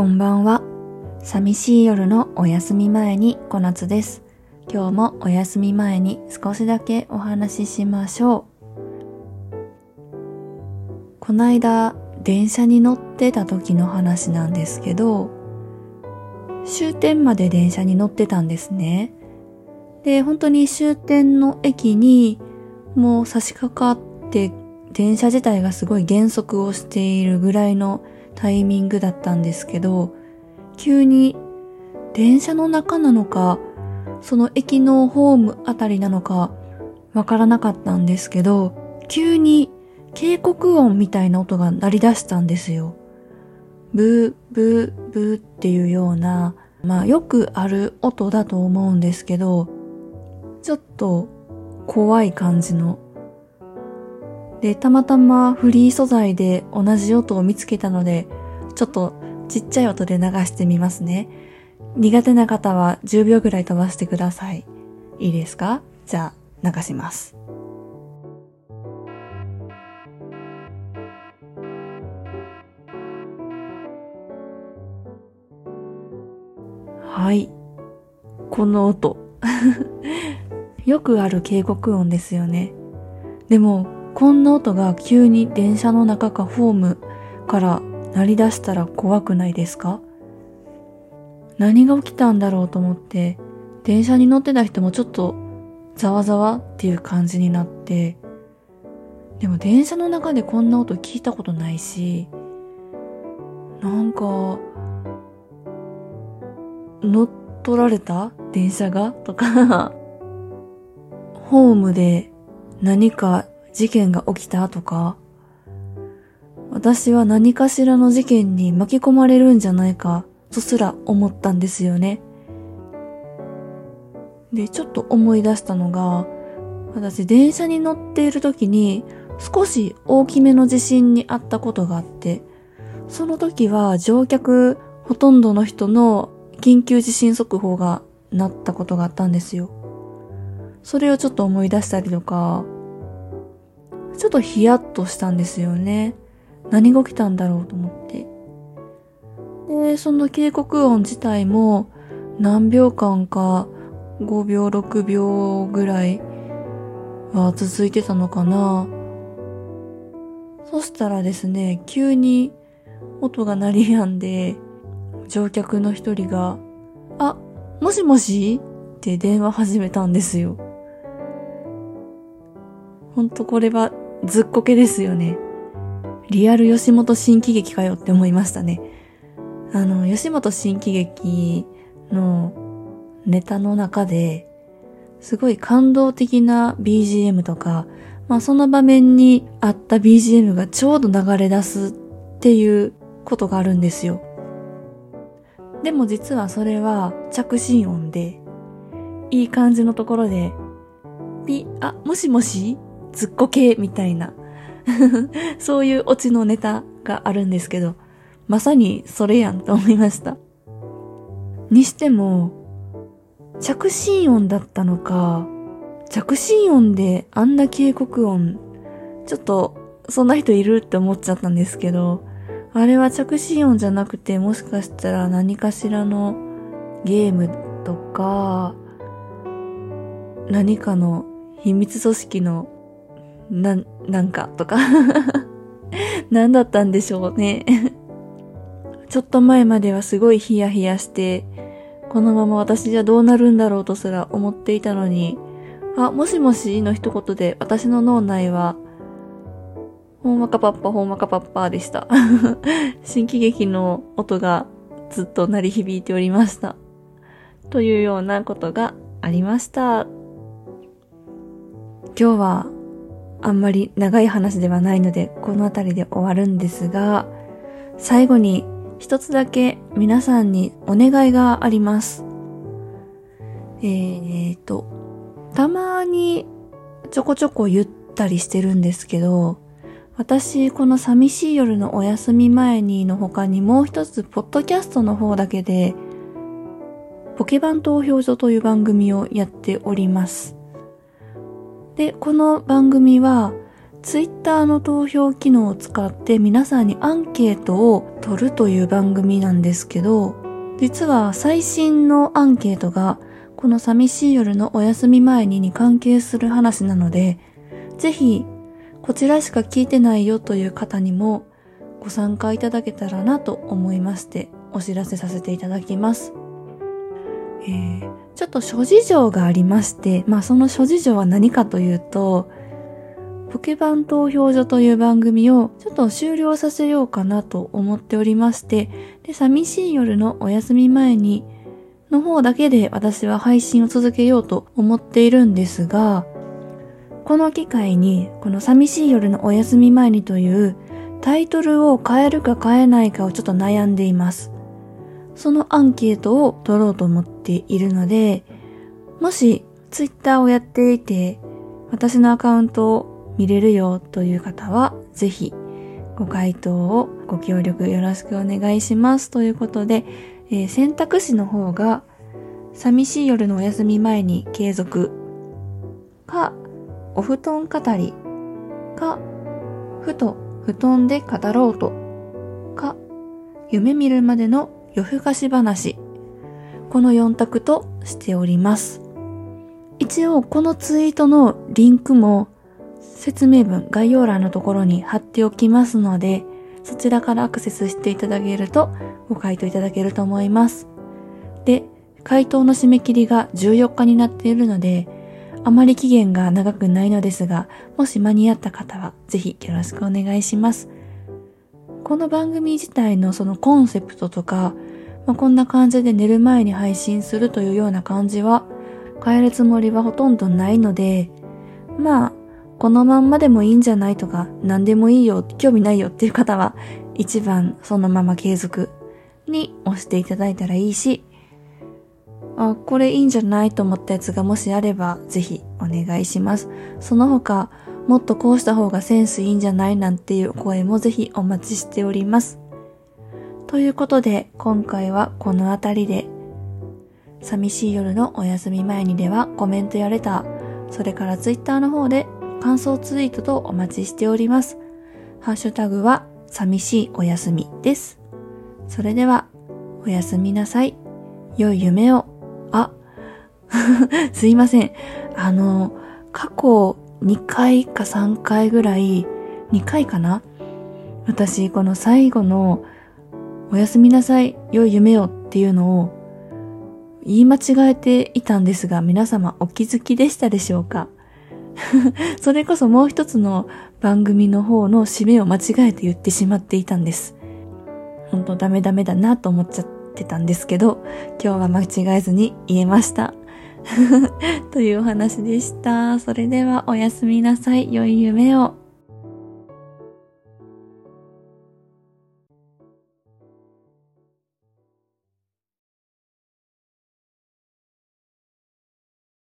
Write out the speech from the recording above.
こんばんは。寂しい夜のお休み前に小夏です。今日もお休み前に少しだけお話ししましょう。こないだ電車に乗ってた時の話なんですけど、終点まで電車に乗ってたんですね。で、本当に終点の駅にもう差し掛かって電車自体がすごい減速をしているぐらいのタイミングだったんですけど、急に電車の中なのか、その駅のホームあたりなのかわからなかったんですけど、急に警告音みたいな音が鳴り出したんですよ。ブー、ブー、ブーっていうような、まあよくある音だと思うんですけど、ちょっと怖い感じの。で、たまたまフリー素材で同じ音を見つけたので、ちょっとちっちゃい音で流してみますね。苦手な方は10秒ぐらい飛ばしてください。いいですか？じゃあ流します。はい。この音。よくある警告音ですよね。でも、こんな音が急に電車の中かホームから鳴り出したら怖くないですか？何が起きたんだろうと思って、電車に乗ってた人もちょっとざわざわっていう感じになって、でも電車の中でこんな音聞いたことないし、なんか、乗っ取られた？電車が？とか、ホームで何か事件が起きたとか、私は何かしらの事件に巻き込まれるんじゃないかとすら思ったんですよね。で、ちょっと思い出したのが、私電車に乗っている時に少し大きめの地震にあったことがあって、その時は乗客ほとんどの人の緊急地震速報が鳴ったことがあったんですよ。それをちょっと思い出したりとか、ちょっとヒヤッとしたんですよね。何が起きたんだろうと思って。で、その警告音自体も何秒間か5秒、6秒ぐらいは続いてたのかな。そしたらですね、急に音が鳴り止んで、乗客の一人が、あ、もしもし？って電話始めたんですよ。ほんとこれはずっこけですよね。リアル吉本新喜劇かよって思いましたね。あの、吉本新喜劇のネタの中で、すごい感動的な BGM とか、まあその場面にあった BGM がちょうど流れ出すっていうことがあるんですよ。でも実はそれは着信音で、いい感じのところで、ピ、あ、もしもし？ずっこけみたいな。そういうオチのネタがあるんですけど、まさにそれやんと思いました。にしても、着信音だったのか、着信音であんな警告音、ちょっと、そんな人いるって思っちゃったんですけど、あれは着信音じゃなくて、もしかしたら何かしらのゲームとか、何かの秘密組織のな、なんかとか 何だったんでしょうね。ちょっと前まではすごいヒヤヒヤして、このまま私じゃどうなるんだろうとすら思っていたのに、あ、もしもしの一言で私の脳内は、ほんまかパッパほんまかパッパでした。新喜劇の音がずっと鳴り響いておりました。というようなことがありました。今日はあんまり長い話ではないので、この辺りで終わるんですが、最後に一つだけ皆さんにお願いがあります。えー、と、たまにちょこちょこ言ったりしてるんですけど、私、この寂しい夜のお休み前にの他にもう一つ、ポッドキャストの方だけで、ポケバン投票所という番組をやっております。で、この番組はツイッターの投票機能を使って皆さんにアンケートを取るという番組なんですけど、実は最新のアンケートがこの寂しい夜のお休み前にに関係する話なので、ぜひこちらしか聞いてないよという方にもご参加いただけたらなと思いましてお知らせさせていただきます。えー、ちょっと諸事情がありまして、まあその諸事情は何かというと、ポケバン投票所という番組をちょっと終了させようかなと思っておりまして、で、寂しい夜のお休み前にの方だけで私は配信を続けようと思っているんですが、この機会にこの寂しい夜のお休み前にというタイトルを変えるか変えないかをちょっと悩んでいます。そのアンケートを取ろうと思っているので、もしツイッターをやっていて、私のアカウントを見れるよという方は、ぜひご回答をご協力よろしくお願いしますということで、えー、選択肢の方が、寂しい夜のお休み前に継続か、お布団語りか、ふと布団で語ろうとか、夢見るまでの夜更かし話。この4択としております。一応このツイートのリンクも説明文概要欄のところに貼っておきますので、そちらからアクセスしていただけるとご回答いただけると思います。で、回答の締め切りが14日になっているので、あまり期限が長くないのですが、もし間に合った方はぜひよろしくお願いします。この番組自体のそのコンセプトとか、まあ、こんな感じで寝る前に配信するというような感じは変えるつもりはほとんどないので、まあ、このまんまでもいいんじゃないとか、何でもいいよ、興味ないよっていう方は、一番そのまま継続に押していただいたらいいし、あ、これいいんじゃないと思ったやつがもしあれば、ぜひお願いします。その他、もっとこうした方がセンスいいんじゃないなんていう声もぜひお待ちしております。ということで、今回はこの辺りで、寂しい夜のお休み前にではコメントやレター、それからツイッターの方で感想ツイートとお待ちしております。ハッシュタグは寂しいお休みです。それでは、おやすみなさい。良い夢を。あ、すいません。あの、過去2回か3回ぐらい、2回かな？私、この最後の、おやすみなさい、良い夢をっていうのを、言い間違えていたんですが、皆様お気づきでしたでしょうか？それこそもう一つの番組の方の締めを間違えて言ってしまっていたんです。本当ダメダメだなと思っちゃ。ってたんですけど、今日は間違えずに言えました。というお話でした。それではおやすみなさい。良い夢を。